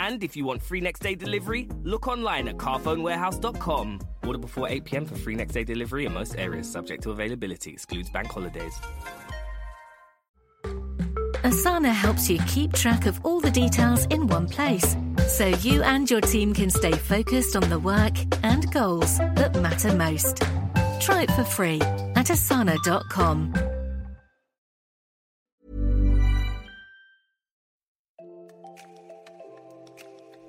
And if you want free next day delivery, look online at carphonewarehouse.com. Order before 8 pm for free next day delivery in most areas, subject to availability, excludes bank holidays. Asana helps you keep track of all the details in one place so you and your team can stay focused on the work and goals that matter most. Try it for free at asana.com.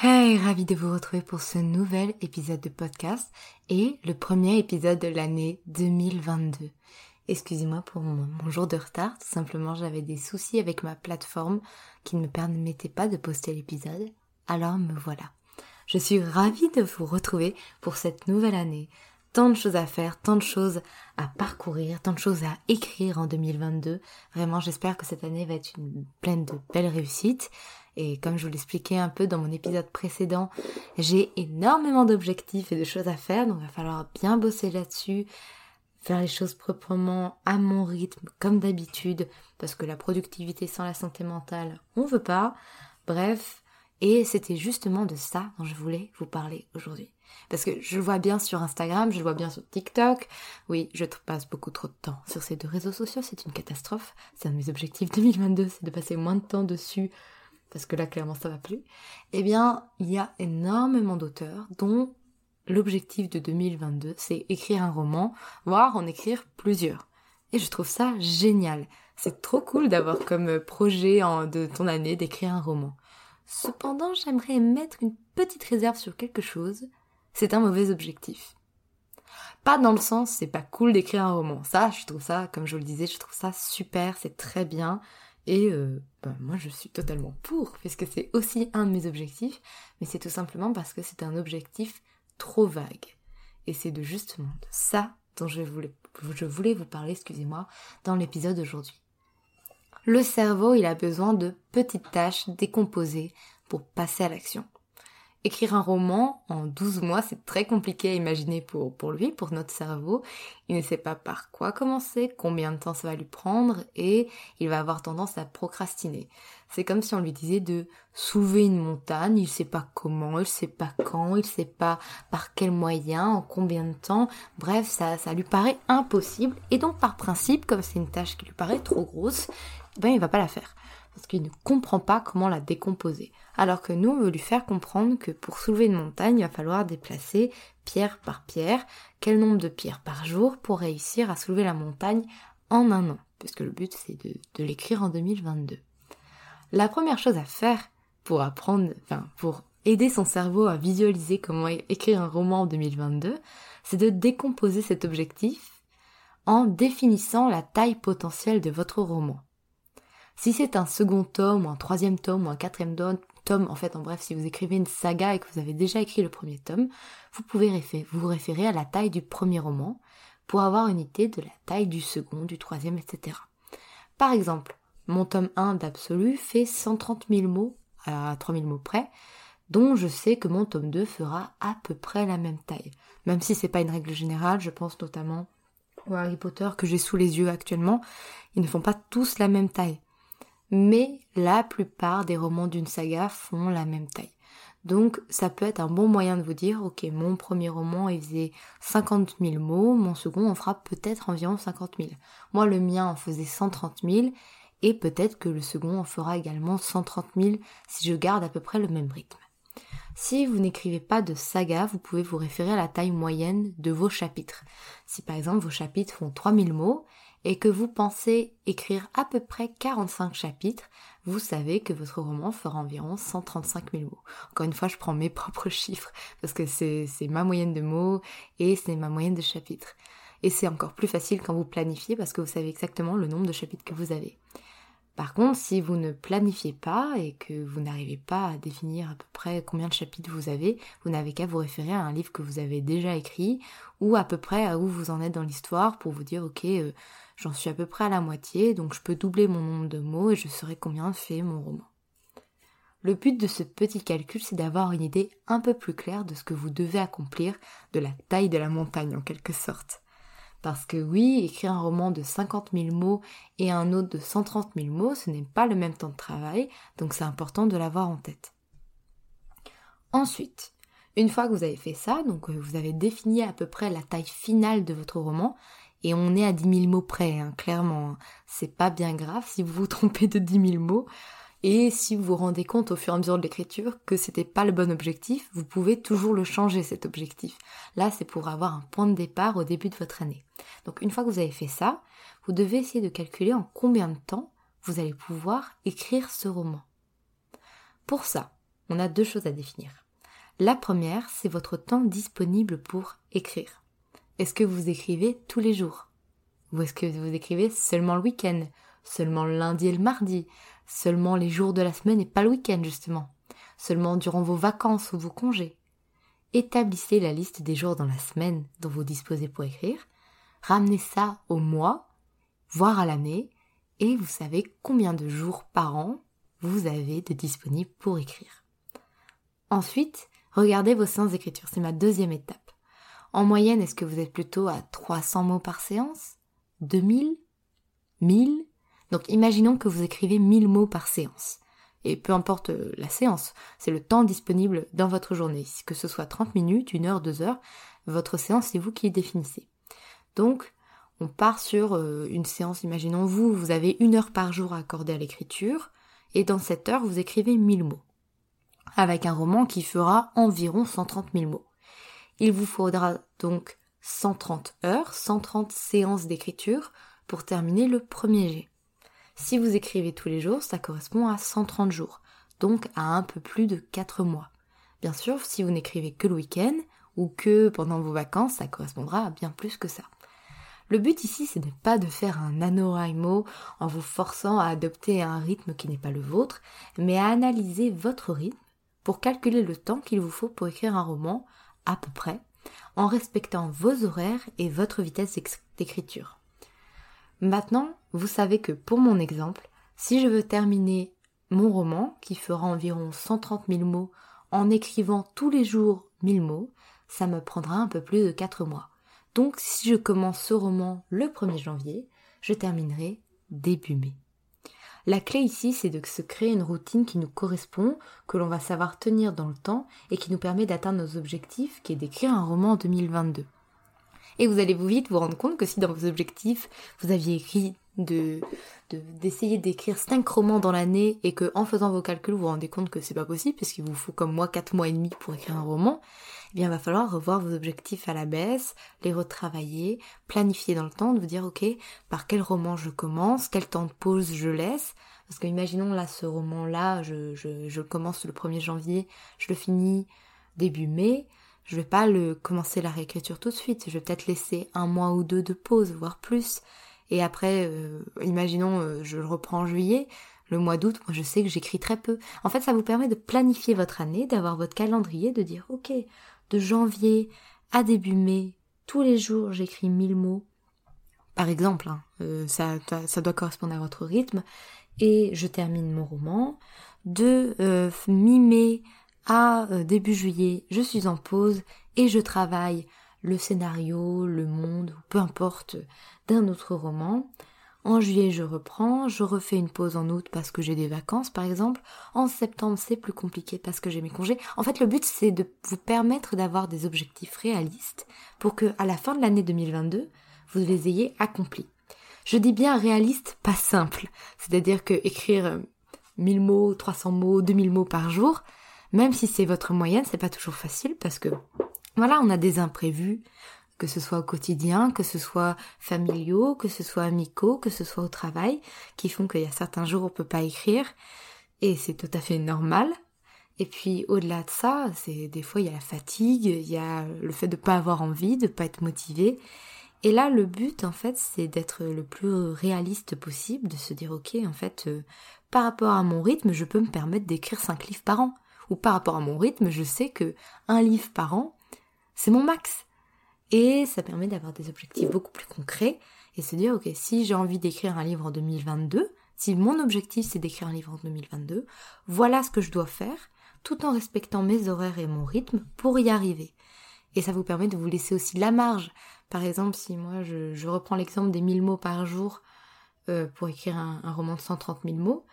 Hey, ravi de vous retrouver pour ce nouvel épisode de podcast et le premier épisode de l'année 2022. Excusez-moi pour mon, jour de retard, tout simplement j'avais des soucis avec ma plateforme qui ne me permettait pas de poster l'épisode, alors me voilà. Je suis ravie de vous retrouver pour cette nouvelle année. Tant de choses à faire, tant de choses à parcourir, tant de choses à écrire en 2022. Vraiment, j'espère que cette année va être une pleine de belles réussites. Et comme je vous l'expliquais un peu dans mon épisode précédent, j'ai énormément d'objectifs et de choses à faire, donc il va falloir bien bosser là-dessus, faire les choses proprement à mon rythme, comme d'habitude, parce que la productivité sans la santé mentale, on veut pas. Bref, et c'était justement de ça dont je voulais vous parler aujourd'hui. Parce que je le vois bien sur Instagram, je le vois bien sur TikTok. Oui, je passe beaucoup trop de temps sur ces deux réseaux sociaux, c'est une catastrophe. C'est un de mes objectifs 2022, c'est de passer moins de temps dessus parce que là clairement ça va plus, eh bien il y a énormément d'auteurs dont l'objectif de 2022 c'est écrire un roman, voire en écrire plusieurs. Et je trouve ça génial. C'est trop cool d'avoir comme projet en, de ton année d'écrire un roman. Cependant, j'aimerais mettre une petite réserve sur quelque chose. C'est un mauvais objectif. Pas dans le sens c'est pas cool d'écrire un roman. Ça, je trouve ça, comme je vous le disais, je trouve ça super, c'est très bien. Et euh, ben, moi, je suis totalement pour, puisque c'est aussi un de mes objectifs, mais c'est tout simplement parce que c'est un objectif trop vague. Et c'est de justement de ça dont je voulais, je voulais vous parler, excusez-moi, dans l'épisode d'aujourd'hui. Le cerveau, il a besoin de petites tâches décomposées pour passer à l'action écrire un roman en 12 mois, c'est très compliqué à imaginer pour, pour lui, pour notre cerveau. Il ne sait pas par quoi commencer, combien de temps ça va lui prendre et il va avoir tendance à procrastiner. C'est comme si on lui disait de soulever une montagne, il sait pas comment, il sait pas quand, il sait pas par quel moyen, en combien de temps. Bref, ça, ça lui paraît impossible et donc par principe, comme c'est une tâche qui lui paraît trop grosse, ben il va pas la faire parce qu'il ne comprend pas comment la décomposer. Alors que nous, on veut lui faire comprendre que pour soulever une montagne, il va falloir déplacer pierre par pierre, quel nombre de pierres par jour pour réussir à soulever la montagne en un an, puisque le but c'est de, l'écrire en 2022. La première chose à faire pour apprendre, enfin pour aider son cerveau à visualiser comment écrire un roman en 2022, c'est de décomposer cet objectif en définissant la taille potentielle de votre roman. Si c'est un second tome, ou un troisième tome, ou un quatrième tome, en fait, en bref, si vous écrivez une saga et que vous avez déjà écrit le premier tome, vous pouvez vous référer à la taille du premier roman pour avoir une idée de la taille du second, du troisième, etc. Par exemple, mon tome 1 d'Absolu fait 130 000 mots à 3000 mots près, dont je sais que mon tome 2 fera à peu près la même taille. Même si c'est pas une règle générale, je pense notamment au Harry Potter que j'ai sous les yeux actuellement, ils ne font pas tous la même taille. Mais la plupart des romans d'une saga font la même taille. Donc ça peut être un bon moyen de vous dire, ok, mon premier roman il faisait 50 000 mots, mon second en fera peut-être environ 50 000. Moi le mien en faisait 130 000 et peut-être que le second en fera également 130 000 si je garde à peu près le même rythme. Si vous n'écrivez pas de saga, vous pouvez vous référer à la taille moyenne de vos chapitres. Si par exemple vos chapitres font 3000 mots et que vous pensez écrire à peu près 45 chapitres, vous savez que votre roman fera environ 135 000 mots. Encore une fois, je prends mes propres chiffres parce que c'est ma moyenne de mots et c'est ma moyenne de chapitres. Et c'est encore plus facile quand vous planifiez parce que vous savez exactement le nombre de chapitres que vous avez. Par contre, si vous ne planifiez pas et que vous n'arrivez pas à définir à peu près combien de chapitres vous avez, vous n'avez qu'à vous référer à un livre que vous avez déjà écrit ou à peu près à où vous en êtes dans l'histoire pour vous dire ok, euh, j'en suis à peu près à la moitié, donc je peux doubler mon nombre de mots et je saurai combien fait mon roman. Le but de ce petit calcul, c'est d'avoir une idée un peu plus claire de ce que vous devez accomplir, de la taille de la montagne en quelque sorte. Parce que oui, écrire un roman de 50 000 mots et un autre de 130 000 mots, ce n'est pas le même temps de travail, donc c'est important de l'avoir en tête. Ensuite, une fois que vous avez fait ça, donc euh, vous avez défini à peu près la taille finale de votre roman, et on est à 10 000 mots près, hein, clairement, hein. c'est pas bien grave si vous vous trompez de 10 000 mots, et si vous vous rendez compte au fur et à mesure de l'écriture que c'était pas le bon objectif, vous pouvez toujours le changer cet objectif. Là, c'est pour avoir un point de départ au début de votre année. Donc une fois que vous avez fait ça, vous devez essayer de calculer en combien de temps vous allez pouvoir écrire ce roman. Pour ça, on a deux choses à définir. La première, c'est votre temps disponible pour écrire. Est-ce que vous écrivez tous les jours? Ou est-ce que vous écrivez seulement le week-end Seulement le lundi et le mardi Seulement les jours de la semaine et pas le week-end justement? Seulement durant vos vacances ou vos congés? Établissez la liste des jours dans la semaine dont vous disposez pour écrire. Ramenez ça au mois, voire à l'année, et vous savez combien de jours par an vous avez de disponibles pour écrire. Ensuite, regardez vos séances d'écriture. C'est ma deuxième étape. En moyenne, est-ce que vous êtes plutôt à 300 mots par séance? 2000 1000 donc imaginons que vous écrivez 1000 mots par séance. Et peu importe euh, la séance, c'est le temps disponible dans votre journée. Que ce soit 30 minutes, 1 heure, 2 heures, votre séance, c'est vous qui définissez. Donc, on part sur euh, une séance, imaginons vous, vous avez une heure par jour à accorder à l'écriture, et dans cette heure, vous écrivez 1000 mots. Avec un roman qui fera environ 130 000 mots. Il vous faudra donc 130 heures, 130 séances d'écriture pour terminer le premier jet. Si vous écrivez tous les jours, ça correspond à 130 jours, donc à un peu plus de 4 mois. Bien sûr, si vous n'écrivez que le week-end ou que pendant vos vacances, ça correspondra à bien plus que ça. Le but ici, ce n'est pas de faire un NaNoWriMo en vous forçant à adopter un rythme qui n'est pas le vôtre, mais à analyser votre rythme pour calculer le temps qu'il vous faut pour écrire un roman, à peu près, en respectant vos horaires et votre vitesse d'écriture. Maintenant, vous savez que pour mon exemple, si je veux terminer mon roman, qui fera environ 130 000 mots, en écrivant tous les jours 1000 mots, ça me prendra un peu plus de 4 mois. Donc si je commence ce roman le 1er janvier, je terminerai début mai. La clé ici, c'est de se créer une routine qui nous correspond, que l'on va savoir tenir dans le temps et qui nous permet d'atteindre nos objectifs, qui est d'écrire un roman en 2022. Et vous allez vous vite vous rendre compte que si dans vos objectifs, vous aviez écrit de d'essayer d'écrire 5 romans dans l'année et que en faisant vos calculs vous vous rendez compte que c'est pas possible parce qu'il vous faut comme moi 4 mois et demi pour écrire un roman, eh bien il va falloir revoir vos objectifs à la baisse, les retravailler, planifier dans le temps, de vous dire ok par quel roman je commence, quel temps de pause je laisse, parce que imaginons là ce roman là, je, je, je commence le 1er janvier, je le finis début mai, je vais pas le commencer la réécriture tout de suite. Je vais peut-être laisser un mois ou deux de pause, voire plus. Et après, euh, imaginons, euh, je le reprends en juillet, le mois d'août, moi je sais que j'écris très peu. En fait, ça vous permet de planifier votre année, d'avoir votre calendrier, de dire, ok, de janvier à début mai, tous les jours j'écris 1000 mots. Par exemple, hein, euh, ça, doit correspondre à votre rythme. Et je termine mon roman. De mi-mai à début juillet, je suis en pause et je travaille le scénario, le monde, peu importe, d'un autre roman. En juillet, je reprends, je refais une pause en août parce que j'ai des vacances, par exemple. En septembre, c'est plus compliqué parce que j'ai mes congés. En fait, le but, c'est de vous permettre d'avoir des objectifs réalistes pour que, à la fin de l'année 2022, vous les ayez accomplis. Je dis bien réaliste, pas simple. C'est-à-dire que écrire 1000 mots, 300 mots, 2000 mots par jour, même si c'est votre moyenne, c'est pas toujours facile parce que, voilà, on a des imprévus, que ce soit au quotidien, que ce soit familiaux, que ce soit amicaux, que ce soit au travail, qui font qu'il y a certains jours où on peut pas écrire, et c'est tout à fait normal. Et puis au-delà de ça, c'est des fois il y a la fatigue, il y a le fait de pas avoir envie, de pas être motivé. Et là, le but en fait, c'est d'être le plus réaliste possible, de se dire ok, en fait, euh, par rapport à mon rythme, je peux me permettre d'écrire cinq livres par an. Ou par rapport à mon rythme, je sais que un livre par an, c'est mon max. Et ça permet d'avoir des objectifs beaucoup plus concrets et se dire, ok, si j'ai envie d'écrire un livre en 2022, si mon objectif c'est d'écrire un livre en 2022, voilà ce que je dois faire, tout en respectant mes horaires et mon rythme pour y arriver. Et ça vous permet de vous laisser aussi la marge. Par exemple, si moi je, reprends l'exemple des 1000 mots par jour euh, pour écrire un, un, roman de 130 000 mots,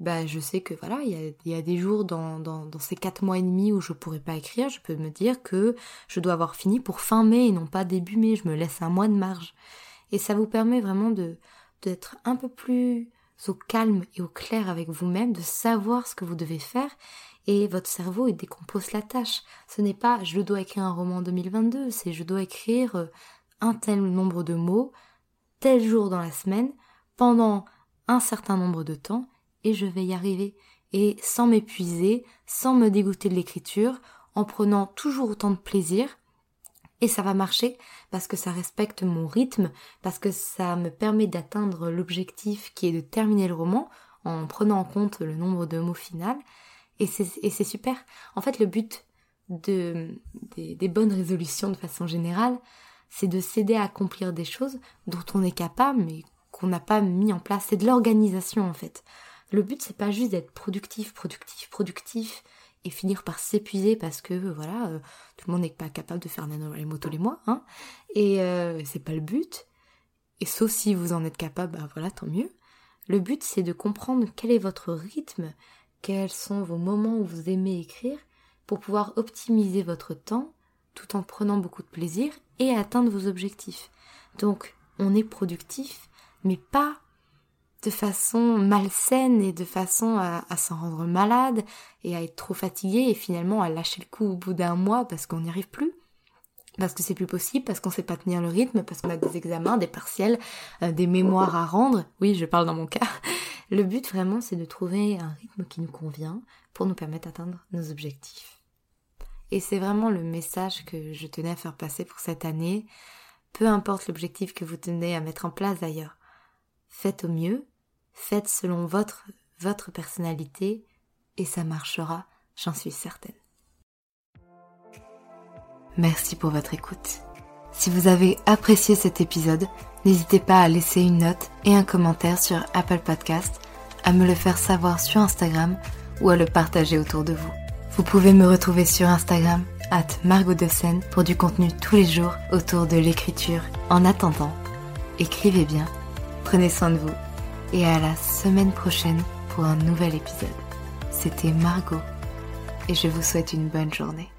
bah, je sais que voilà, il y a, des jours dans, dans, ces quatre mois et demi où je pourrais pas écrire, je peux me dire que je dois avoir fini pour fin mai et non pas début mai, je me laisse un mois de marge. Et ça vous permet vraiment de d'être un peu plus au calme et au clair avec vous-même, de savoir ce que vous devez faire et votre cerveau décompose la tâche. Ce n'est pas je dois écrire un roman en 2022, c'est je dois écrire euh, un tel nombre de mots, tel jour dans la semaine, pendant un certain nombre de temps et je vais y arriver. Et sans m'épuiser, sans me dégoûter de l'écriture, en prenant toujours autant de plaisir. Et ça va marcher parce que ça respecte mon rythme, parce que ça me permet d'atteindre l'objectif qui est de terminer le roman en prenant en compte le nombre de mots final. Et c'est super. En fait, le but de, des, des bonnes résolutions de façon générale, c'est de s'aider à accomplir des choses dont on est capable mais qu'on n'a pas mis en place. C'est de l'organisation en fait. Le but, c'est pas juste d'être productif, productif, productif et finir par s'épuiser parce que voilà, euh, tout le monde n'est pas capable de faire mots tous les mois, hein. Et euh, c'est pas le but. Et sauf si vous en êtes capable, bah voilà, tant mieux. Le but, c'est de comprendre quel est votre rythme, quels sont vos moments où vous aimez écrire, pour pouvoir optimiser votre temps tout en prenant beaucoup de plaisir et atteindre vos objectifs. Donc, on est productif, mais pas de façon malsaine et de façon à, s'en rendre malade et à être trop fatigué et finalement à lâcher le coup au bout d'un mois parce qu'on n'y arrive plus parce que c'est plus possible, parce qu'on sait pas tenir le rythme, parce qu'on a des examens, des partiels, euh, des mémoires à rendre. Oui, je parle dans mon cas. Le but vraiment, c'est de trouver un rythme qui nous convient pour nous permettre d'atteindre nos objectifs. Et c'est vraiment le message que je tenais à faire passer pour cette année. Peu importe l'objectif que vous tenez à mettre en place d'ailleurs. Faites au mieux, Faites selon votre, votre personnalité et ça marchera, j'en suis certaine. Merci pour votre écoute. Si vous avez apprécié cet épisode, n'hésitez pas à laisser une note et un commentaire sur Apple Podcast, à me le faire savoir sur Instagram ou à le partager autour de vous. Vous pouvez me retrouver sur Instagram, at Margot de pour du contenu tous les jours autour de l'écriture. En attendant, écrivez bien, prenez soin de vous et à la semaine prochaine pour un nouvel épisode. C'était Margot et je vous souhaite une bonne journée.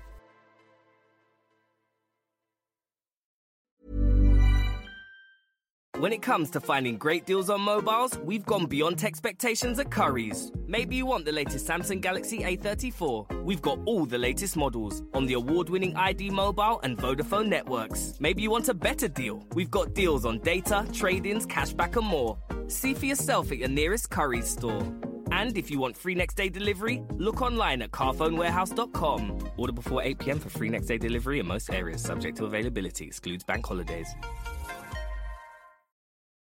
When it comes to finding great deals on mobiles, we've gone beyond expectations at Curry's. Maybe you want the latest Samsung Galaxy A34. We've got all the latest models on the award winning ID Mobile and Vodafone networks. Maybe you want a better deal. We've got deals on data, trade ins, cashback, and more. See for yourself at your nearest Curry's store. And if you want free next day delivery, look online at carphonewarehouse.com. Order before 8 pm for free next day delivery in most areas, subject to availability, excludes bank holidays.